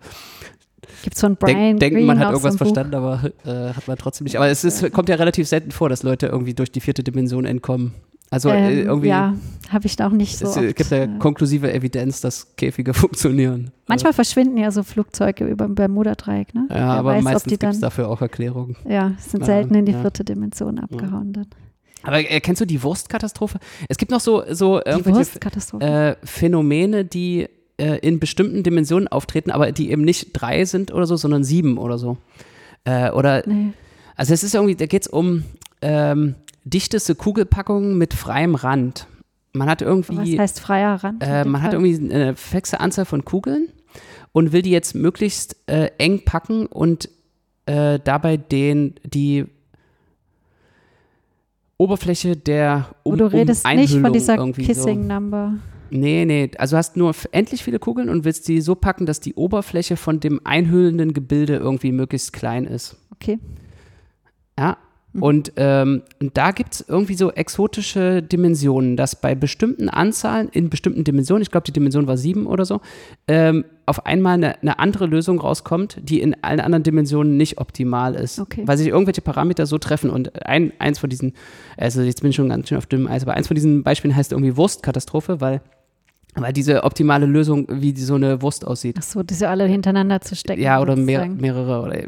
Speaker 2: Gibt es von Brian
Speaker 1: denk, denken, man hat irgendwas
Speaker 2: Buch.
Speaker 1: verstanden, aber äh, hat man trotzdem nicht. Aber es ist, kommt ja relativ selten vor, dass Leute irgendwie durch die vierte Dimension entkommen. Also äh,
Speaker 2: Ähm,
Speaker 1: irgendwie,
Speaker 2: ja, habe ich da auch nicht so.
Speaker 1: es
Speaker 2: oft,
Speaker 1: gibt ja
Speaker 2: äh,
Speaker 1: konklusive Evidenz, dass Käfige [LAUGHS] funktionieren.
Speaker 2: manchmal verschwinden ja so Flugzeuge über dem Bermuda-Dreieck, ne?
Speaker 1: ja,
Speaker 2: Wer
Speaker 1: aber
Speaker 2: weiß,
Speaker 1: meistens gibt es dafür auch Erklärungen.
Speaker 2: ja, sind
Speaker 1: Ja,
Speaker 2: selten in die
Speaker 1: ja.
Speaker 2: vierte Dimension abgehauen dann.
Speaker 1: Aber äh, kennst du die Wurstkatastrophe? Es gibt noch so, so irgendwelche äh, Phänomene, die äh, in bestimmten Dimensionen auftreten, aber die eben nicht drei sind oder so, sondern sieben oder so. Äh, oder,
Speaker 2: nee.
Speaker 1: also es ist irgendwie, da geht es um ähm, dichteste Kugelpackungen mit freiem Rand. Man hat
Speaker 2: Was
Speaker 1: irgendwie,
Speaker 2: heißt freier Rand?
Speaker 1: äh, man hat irgendwie eine fixe Anzahl von Kugeln und will die jetzt möglichst äh, eng packen und äh, dabei den, die Oberfläche der um,
Speaker 2: du redest
Speaker 1: um
Speaker 2: nicht von dieser
Speaker 1: irgendwie so.
Speaker 2: Kissing Number.
Speaker 1: Nee, nee, also hast nur endlich viele Kugeln und willst die so packen, dass die Oberfläche von dem einhüllenden Gebilde irgendwie möglichst klein ist.
Speaker 2: Okay.
Speaker 1: Ja.
Speaker 2: Mhm.
Speaker 1: Und, ähm, und da gibt es irgendwie so exotische Dimensionen, dass bei bestimmten Anzahlen, in bestimmten Dimensionen, ich glaube, die Dimension war sieben oder so, ähm, auf einmal eine, eine andere Lösung rauskommt, die in allen anderen Dimensionen nicht optimal ist.
Speaker 2: Okay.
Speaker 1: Weil sich irgendwelche Parameter so treffen. Und ein, eins von diesen, also jetzt bin ich schon ganz schön auf dünnem Eis, aber eins von diesen Beispielen heißt irgendwie Wurstkatastrophe, weil, weil diese optimale Lösung, wie so eine Wurst aussieht.
Speaker 2: Ach so, diese alle hintereinander zu stecken.
Speaker 1: Ja, oder mehr, mehrere. Oder,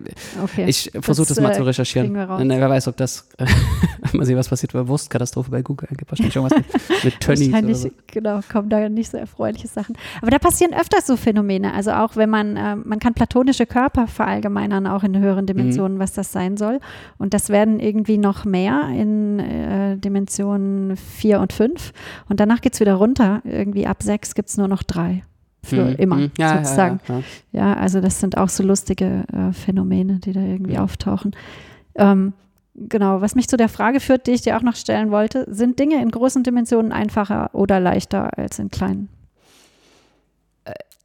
Speaker 2: Okay.
Speaker 1: ich versuche das, mal
Speaker 2: äh,
Speaker 1: zu recherchieren.
Speaker 2: raus.
Speaker 1: Na, wer weiß, ob das. [LAUGHS] mal sehen, was passiert bei Wurstkatastrophe bei Google. Gibt wahrscheinlich irgendwas mit, mit [LAUGHS] Tönnies oder so.
Speaker 2: genau, kommen da nicht so erfreuliche Sachen. Aber da passieren öfters so Phänomene. Also auch wenn man, äh, man kann platonische Körper verallgemeinern, auch in höheren Dimensionen, was das sein soll. Und das werden irgendwie noch mehr in äh, Dimensionen 4 und 5. Und danach geht es wieder runter. Irgendwie ab 6 gibt es nur noch drei. Für
Speaker 1: Mhm,
Speaker 2: immer,
Speaker 1: mhm. Ja,
Speaker 2: sozusagen.
Speaker 1: Ja, ja,
Speaker 2: Ja, also das sind auch so lustige äh, Phänomene, die da irgendwie auftauchen. Ähm, genau, was mich zu der Frage führt, die ich dir auch noch stellen wollte, sind Dinge in großen Dimensionen einfacher oder leichter als in kleinen?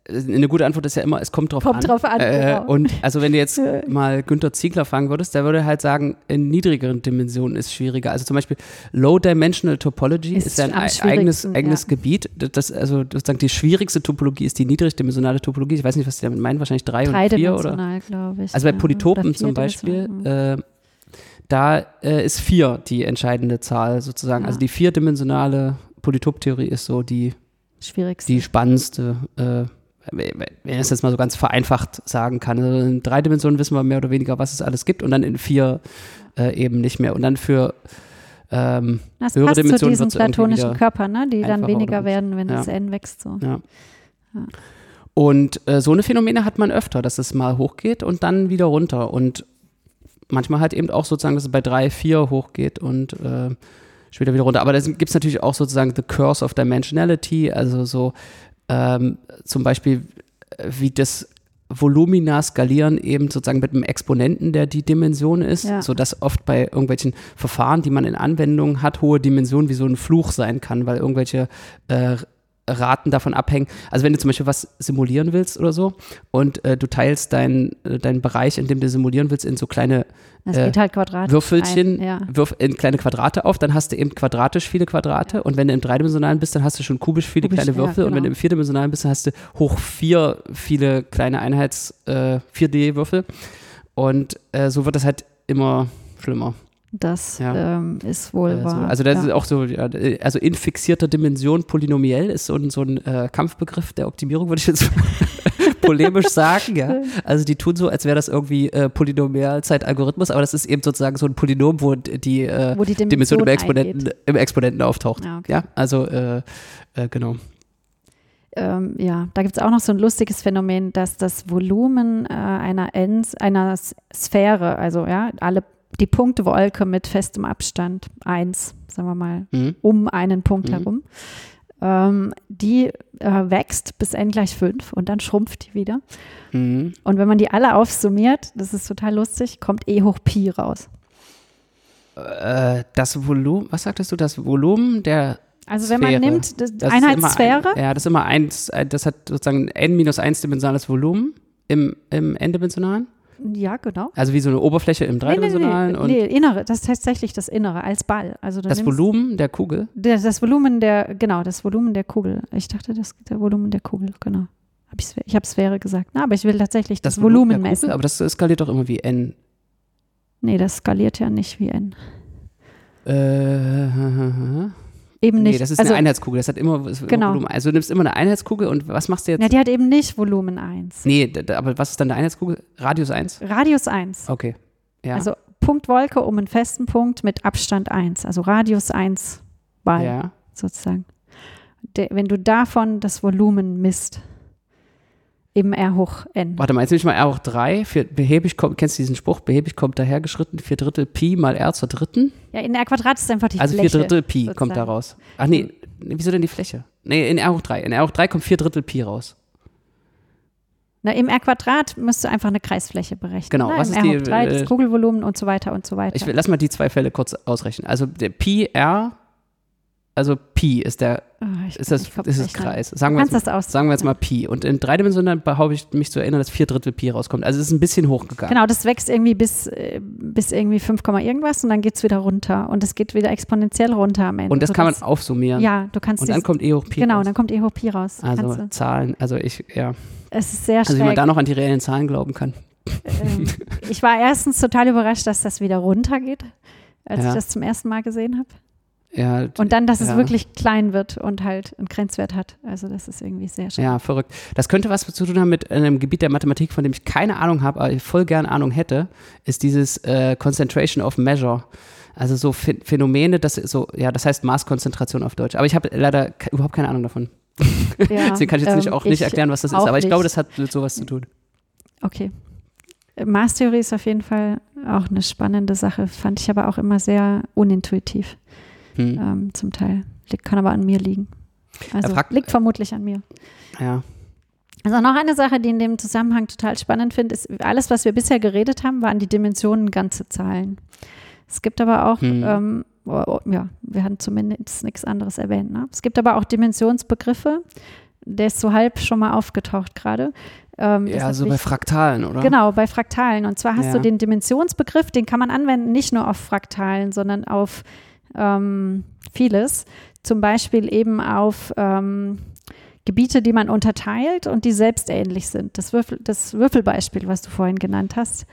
Speaker 1: Eine gute Antwort ist ja immer, es kommt drauf
Speaker 2: Kommt
Speaker 1: an.
Speaker 2: drauf an,
Speaker 1: Äh,
Speaker 2: genau.
Speaker 1: Und also wenn du jetzt [LAUGHS] mal Günther Ziegler fragen würdest, der würde halt sagen, in niedrigeren Dimensionen ist schwieriger. Also zum Beispiel Low Dimensional Topology
Speaker 2: Ist
Speaker 1: ist, ein eigenes, eigenes
Speaker 2: ja.
Speaker 1: Gebiet. Das- also sozusagen die schwierigste Topologie ist die niedrigdimensionale Topologie. Ich weiß nicht, was die damit meinen, wahrscheinlich drei oder vier oder.
Speaker 2: Glaube ich.
Speaker 1: Also bei
Speaker 2: ja,
Speaker 1: Polytopen zum Beispiel, äh, da äh, ist vier die entscheidende Zahl sozusagen.
Speaker 2: Ja.
Speaker 1: Also die vierdimensionale Polytoptheorie ist so die.
Speaker 2: Schwierigste.
Speaker 1: die spannendste, äh, wenn ich es jetzt mal so ganz vereinfacht sagen kann. Also in drei Dimensionen wissen wir mehr oder weniger, was es alles gibt und dann in vier äh, eben nicht mehr. Und dann für ähm,
Speaker 2: das
Speaker 1: höhere
Speaker 2: passt zu
Speaker 1: Dimensionen
Speaker 2: diesen
Speaker 1: wird's irgendwie
Speaker 2: platonischen Körpern, ne? die dann weniger werden, wenn
Speaker 1: Ja.
Speaker 2: das N wächst. So.
Speaker 1: Ja.
Speaker 2: Ja.
Speaker 1: Und äh, so eine Phänomene hat man öfter, dass es mal hochgeht und dann wieder runter. Und manchmal halt eben auch sozusagen, dass es bei drei, vier hochgeht und äh, später wieder runter. Aber da gibt es natürlich auch sozusagen the curse of dimensionality, also so ähm, zum Beispiel, äh, wie das Volumina skalieren eben sozusagen mit einem Exponenten, der die Dimension ist,
Speaker 2: Ja.
Speaker 1: sodass oft bei irgendwelchen Verfahren, die man in Anwendung hat, hohe Dimensionen wie so ein Fluch sein kann, weil irgendwelche äh, Raten davon abhängen. Also wenn du zum Beispiel was simulieren willst oder so und äh, du teilst deinen äh, deinen Bereich, in dem du simulieren willst, in so kleine Äh,
Speaker 2: halt.
Speaker 1: Würfelchen,
Speaker 2: Ein, ja.
Speaker 1: wirf in kleine Quadrate auf, dann hast du eben quadratisch viele Quadrate und wenn du im dreidimensionalen bist, dann hast du schon kubisch viele
Speaker 2: Kubisch,
Speaker 1: kleine
Speaker 2: ja,
Speaker 1: Würfel und wenn
Speaker 2: genau.
Speaker 1: du im vierdimensionalen bist, dann hast du hoch vier viele kleine Einheits äh, 4D-Würfel und äh, so wird das halt immer schlimmer.
Speaker 2: Das
Speaker 1: Ja.
Speaker 2: ähm, ist wohl
Speaker 1: Äh, so.
Speaker 2: wahr.
Speaker 1: Also das
Speaker 2: ja.
Speaker 1: ist auch so, ja, also in fixierter Dimension polynomiell ist so ein, so ein äh, Kampfbegriff der Optimierung, würde ich jetzt [LAUGHS] polemisch sagen, ja. [LAUGHS] Also die tun so, als wäre das irgendwie äh, Polynomialzeit-Algorithmus, aber das ist eben sozusagen so ein Polynom, wo die, äh,
Speaker 2: Wo die
Speaker 1: Dimension
Speaker 2: Dimension
Speaker 1: im Exponenten, im Exponenten auftaucht.
Speaker 2: Ja, okay.
Speaker 1: Ja, also äh, äh, genau.
Speaker 2: ähm, ja, da gibt es auch noch so ein lustiges Phänomen, dass das Volumen äh, einer, N, einer Sphäre, also ja, alle die Punktwolke mit festem Abstand, eins, sagen wir mal,
Speaker 1: Mhm.
Speaker 2: um einen Punkt
Speaker 1: Mhm.
Speaker 2: herum, ähm, die äh, wächst bis n gleich 5 und dann schrumpft die wieder.
Speaker 1: Mhm.
Speaker 2: Und wenn man die alle aufsummiert, das ist total lustig, kommt E hoch Pi raus.
Speaker 1: Äh, das Volumen, was sagtest du, das Volumen der
Speaker 2: Also wenn
Speaker 1: Sphäre.
Speaker 2: man nimmt, das,
Speaker 1: ist
Speaker 2: Einheitssphäre,
Speaker 1: ein, ja, das ist immer eins, äh, das hat sozusagen ein n minus 1 dimensionales Volumen im, im n-dimensionalen.
Speaker 2: Ja genau.
Speaker 1: Also wie so eine Oberfläche im
Speaker 2: Nee, nee,
Speaker 1: dreidimensionalen
Speaker 2: nee,
Speaker 1: und
Speaker 2: nee, innere, das ist tatsächlich das Innere als Ball. Also
Speaker 1: das Volumen der Kugel.
Speaker 2: Der, das Volumen der, genau, das Volumen der Kugel. Ich dachte, das der Volumen der Kugel, genau. Hab ich, ich habe Sphäre gesagt. Na, aber ich will tatsächlich das, Volumen
Speaker 1: der
Speaker 2: messen.
Speaker 1: Kugel, aber das skaliert doch immer wie n.
Speaker 2: nee, das skaliert ja nicht wie n.
Speaker 1: Äh, [LAUGHS]
Speaker 2: Eben
Speaker 1: nee,
Speaker 2: nicht.
Speaker 1: das ist
Speaker 2: also,
Speaker 1: eine Einheitskugel. Das hat immer,
Speaker 2: Genau.
Speaker 1: Volumen. Also du nimmst immer eine Einheitskugel und was machst du jetzt?
Speaker 2: ja, die hat eben nicht Volumen 1.
Speaker 1: nee, aber was ist dann eine Einheitskugel? Radius 1?
Speaker 2: Radius 1.
Speaker 1: Okay. Ja.
Speaker 2: Also Punktwolke um einen festen Punkt mit Abstand 1. Also Radius 1 Ball
Speaker 1: ja.
Speaker 2: sozusagen. Der, wenn du davon das Volumen misst, eben R hoch n.
Speaker 1: Warte mal, jetzt nehme ich mal R hoch 3. Für behäbig kommt, kennst du diesen Spruch? Behäbig kommt dahergeschritten, 4 Drittel Pi mal R zur dritten.
Speaker 2: Ja, in R Quadrat ist einfach die
Speaker 1: also 4
Speaker 2: Fläche.
Speaker 1: Drittel Pi
Speaker 2: sozusagen.
Speaker 1: kommt da raus. Ach nee, wieso denn die Fläche? Nee, in R hoch 3. In R hoch 3 kommt 4 Drittel Pi raus.
Speaker 2: Na, Im R Quadrat müsst du einfach eine Kreisfläche berechnen.
Speaker 1: Genau,
Speaker 2: Ne?
Speaker 1: was ist
Speaker 2: R
Speaker 1: die,
Speaker 2: hoch 3,
Speaker 1: äh,
Speaker 2: das Kugelvolumen und so weiter und so weiter.
Speaker 1: Ich lass mal die zwei Fälle kurz ausrechnen. Also der Pi R, also Pi ist der,
Speaker 2: ich
Speaker 1: ist das, ist das. Kreis. Sagen wir, jetzt,
Speaker 2: das
Speaker 1: sagen wir jetzt mal Pi. Und in dreidimensionalen behaupte ich mich zu erinnern, dass 4 Drittel Pi rauskommt. Also es ist ein bisschen hochgegangen.
Speaker 2: Genau, das wächst irgendwie bis, äh, bis irgendwie 5, Komma irgendwas und dann geht es wieder runter. Und es geht wieder exponentiell runter am Ende.
Speaker 1: Und das kann man aufsummieren.
Speaker 2: Ja, du kannst
Speaker 1: Und dann kommt E hoch Pi
Speaker 2: Genau,
Speaker 1: raus.
Speaker 2: dann kommt E hoch Pi raus.
Speaker 1: Also Zahlen, also ich, ja.
Speaker 2: es ist sehr
Speaker 1: Also wie man da noch an die reellen Zahlen glauben kann.
Speaker 2: ähm, [LAUGHS] ich war erstens total überrascht, dass das wieder runtergeht, als
Speaker 1: Ja.
Speaker 2: ich das zum ersten Mal gesehen habe.
Speaker 1: Ja,
Speaker 2: Und dann, dass es
Speaker 1: Ja.
Speaker 2: wirklich klein wird und halt einen Grenzwert hat. Also das ist irgendwie sehr schön.
Speaker 1: ja, verrückt. Das könnte was zu tun haben mit einem Gebiet der Mathematik, von dem ich keine Ahnung habe, aber ich voll gern Ahnung hätte, ist dieses äh, Concentration of Measure. Also so Phän- Phänomene, das so, ja, das heißt Maßkonzentration auf Deutsch. Aber ich habe leider überhaupt keine Ahnung davon.
Speaker 2: Ja, [LAUGHS]
Speaker 1: Deswegen kann ich jetzt nicht,
Speaker 2: ähm,
Speaker 1: auch nicht
Speaker 2: ich
Speaker 1: erklären, was das ist. Aber ich glaube,
Speaker 2: nicht.
Speaker 1: das hat mit sowas zu tun.
Speaker 2: Okay. Maßtheorie ist auf jeden Fall auch eine spannende Sache, fand ich aber auch immer sehr unintuitiv
Speaker 1: Hm.
Speaker 2: ähm, zum Teil. Kann aber an mir liegen. Also
Speaker 1: fragt-
Speaker 2: liegt vermutlich an mir.
Speaker 1: Ja.
Speaker 2: Also noch eine Sache, die in dem Zusammenhang total spannend finde, ist, alles, was wir bisher geredet haben, waren die Dimensionen ganze Zahlen. Es gibt aber auch,
Speaker 1: Hm.
Speaker 2: ähm, oh, oh, ja, wir hatten zumindest nichts anderes erwähnt. Ne? Es gibt aber auch Dimensionsbegriffe, der ist so halb schon mal aufgetaucht gerade. Ähm,
Speaker 1: Ja, so bei
Speaker 2: wichtig.
Speaker 1: Fraktalen, oder?
Speaker 2: Genau, bei Fraktalen. Und zwar hast
Speaker 1: Ja.
Speaker 2: du den Dimensionsbegriff, den kann man anwenden, nicht nur auf Fraktalen, sondern auf ähm, vieles. Zum Beispiel eben auf ähm, Gebiete, die man unterteilt und die selbstähnlich sind. Das, Würfel, das Würfelbeispiel, was du vorhin genannt hast,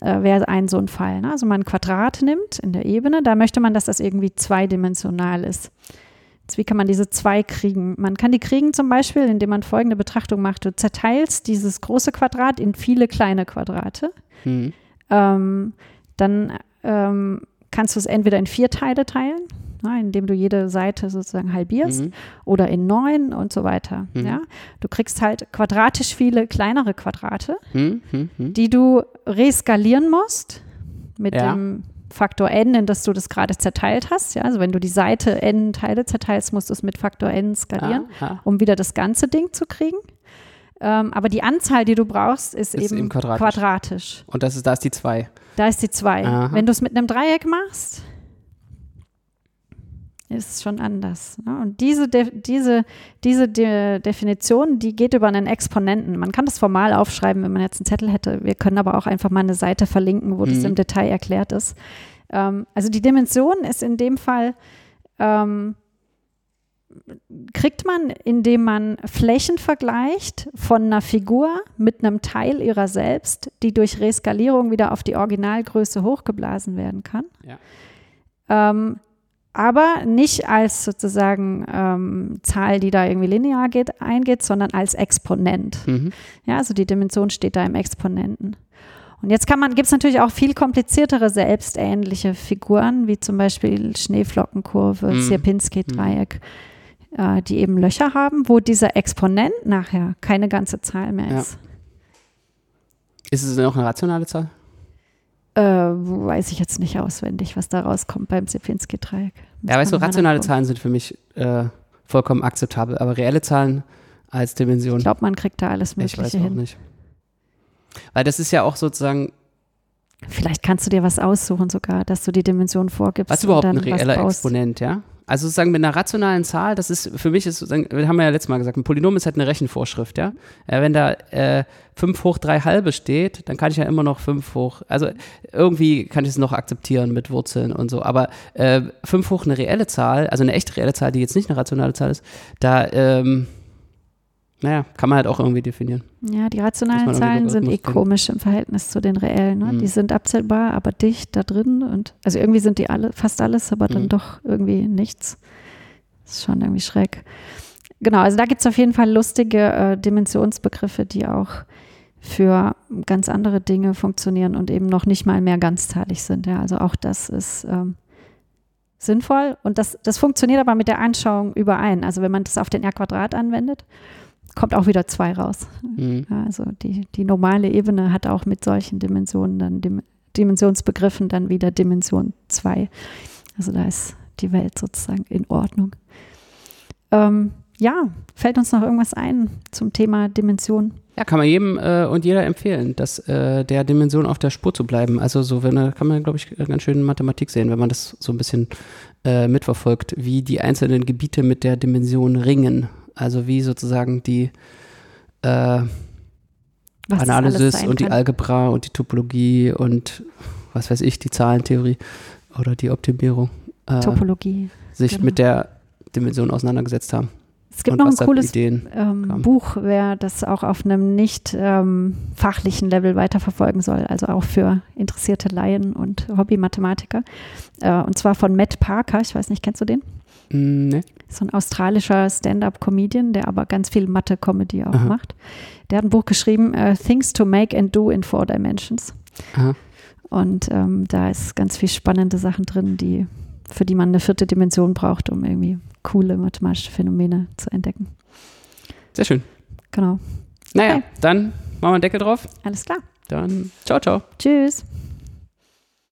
Speaker 2: äh, wäre ein so ein Fall. Ne? Also man ein Quadrat nimmt in der Ebene, da möchte man, dass das irgendwie zweidimensional ist. Jetzt, wie kann man diese zwei kriegen? Man kann die kriegen zum Beispiel, indem man folgende Betrachtung macht. Du zerteilst dieses große Quadrat in viele kleine Quadrate.
Speaker 1: Hm.
Speaker 2: Ähm, dann ähm, kannst du es entweder in vier Teile teilen, ne, indem du jede Seite sozusagen halbierst,
Speaker 1: Mhm.
Speaker 2: oder in neun und so weiter.
Speaker 1: Mhm.
Speaker 2: Ja? Du kriegst halt quadratisch viele kleinere Quadrate,
Speaker 1: Hm. Hm. Hm.
Speaker 2: die du reskalieren musst mit
Speaker 1: Ja.
Speaker 2: dem Faktor n, in das du das gerade zerteilt hast. Ja? Also wenn du die Seite n Teile zerteilst, musst du es mit Faktor n skalieren,
Speaker 1: Ah, ah.
Speaker 2: um wieder das ganze Ding zu kriegen. Ähm, aber die Anzahl, die du brauchst, ist,
Speaker 1: Ist
Speaker 2: eben
Speaker 1: eben quadratisch.
Speaker 2: quadratisch.
Speaker 1: Und das ist, da ist die 2.
Speaker 2: Da ist die 2.
Speaker 1: Aha.
Speaker 2: Wenn du es mit einem Dreieck machst, ist es schon anders. Ne? Und diese, De diese, diese De Definition, die geht über einen Exponenten. Man kann das formal aufschreiben, wenn man jetzt einen Zettel hätte. Wir können aber auch einfach mal eine Seite verlinken, wo das
Speaker 1: Mhm.
Speaker 2: im Detail erklärt ist. Ähm, also die Dimension ist in dem Fall, ähm, kriegt man, indem man Flächen vergleicht von einer Figur mit einem Teil ihrer selbst, die durch Reskalierung wieder auf die Originalgröße hochgeblasen werden kann.
Speaker 1: Ja.
Speaker 2: Ähm, aber nicht als sozusagen ähm, Zahl, die da irgendwie linear geht, eingeht, sondern als Exponent.
Speaker 1: Mhm.
Speaker 2: Ja, also die Dimension steht da im Exponenten. Und jetzt kann man, gibt es natürlich auch viel kompliziertere selbstähnliche Figuren, wie zum Beispiel Schneeflockenkurve,
Speaker 1: Mhm.
Speaker 2: Sierpinski-Dreieck, äh, die eben Löcher haben, wo dieser Exponent nachher keine ganze Zahl mehr
Speaker 1: Ja.
Speaker 2: ist.
Speaker 1: Ist es noch eine rationale Zahl?
Speaker 2: Äh, weiß ich jetzt nicht auswendig, was da rauskommt beim Sierpinski-Dreieck.
Speaker 1: Ja, weißt du, rationale Zahlen sind für mich äh, vollkommen akzeptabel, aber reelle Zahlen als Dimension.
Speaker 2: Ich glaube, man kriegt da alles Mögliche
Speaker 1: ich weiß
Speaker 2: hin.
Speaker 1: auch nicht. Weil das ist ja auch sozusagen,
Speaker 2: Vielleicht kannst du dir was aussuchen sogar, dass du die Dimension vorgibst.
Speaker 1: was ist überhaupt ein reeller. Exponent, ja? Also sozusagen mit einer rationalen Zahl, das ist für mich ist sozusagen, wir haben ja letztes Mal gesagt, ein Polynom ist halt eine Rechenvorschrift, ja. Wenn da äh, 5 hoch 3 halbe steht, dann kann ich ja immer noch 5 hoch, also irgendwie kann ich es noch akzeptieren mit Wurzeln und so, aber äh, 5 hoch eine reelle Zahl, also eine echt reelle Zahl, die jetzt nicht eine rationale Zahl ist, da, ähm, naja, kann man halt auch irgendwie definieren.
Speaker 2: Ja, die rationalen Zahlen sind eh komisch im Verhältnis zu den reellen. Ne?
Speaker 1: Mhm.
Speaker 2: Die sind abzählbar, aber dicht da drin und also irgendwie sind die alle fast alles, aber dann
Speaker 1: Mhm.
Speaker 2: doch irgendwie nichts. Das ist schon irgendwie schräg. Genau, also da gibt es auf jeden Fall lustige äh, Dimensionsbegriffe, die auch für ganz andere Dinge funktionieren und eben noch nicht mal mehr ganzzahlig sind. Ja, also auch das ist ähm, sinnvoll und das, das funktioniert aber mit der Anschauung überein. Also wenn man das auf den R-Quadrat anwendet, kommt auch wieder zwei raus.
Speaker 1: Mhm.
Speaker 2: Also die, die normale Ebene hat auch mit solchen Dimensionen dann Dim Dimensionsbegriffen dann wieder Dimension 2. Also da ist die Welt sozusagen in Ordnung. Ähm, ja, fällt uns noch irgendwas ein zum Thema Dimension?
Speaker 1: Ja, kann man jedem äh, und jeder empfehlen, dass äh, der Dimension auf der Spur zu bleiben. Also so, wenn äh, kann man, glaube ich, ganz schön Mathematik sehen, wenn man das so ein bisschen äh, mitverfolgt, wie die einzelnen Gebiete mit der Dimension ringen. Also wie sozusagen die äh, Analysis und die. Algebra und die Topologie und was weiß ich, die Zahlentheorie oder die Optimierung äh,
Speaker 2: Topologie.
Speaker 1: sich
Speaker 2: genau.
Speaker 1: mit der Dimension auseinandergesetzt haben.
Speaker 2: Es gibt
Speaker 1: und
Speaker 2: noch ein cooles ähm. Buch, wer das auch auf einem nicht ähm, fachlichen Level weiterverfolgen soll, also auch für interessierte Laien und Hobby-Mathematiker. Äh, und zwar von Matt Parker, ich weiß nicht, kennst du den?
Speaker 1: Mm, ne?
Speaker 2: So ein australischer Stand-up-Comedian, der aber ganz viel Mathe-Comedy auch
Speaker 1: Aha.
Speaker 2: macht. Der hat ein Buch geschrieben, äh, Things to Make and Do in Four Dimensions.
Speaker 1: Aha.
Speaker 2: Und ähm, da ist ganz viel spannende Sachen drin, die, für die man eine vierte Dimension braucht, um irgendwie coole mathematische Phänomene zu entdecken.
Speaker 1: Sehr schön.
Speaker 2: Genau.
Speaker 1: Naja,
Speaker 2: Okay.
Speaker 1: dann machen wir einen Deckel drauf.
Speaker 2: Alles klar.
Speaker 1: Dann ciao, ciao.
Speaker 2: Tschüss.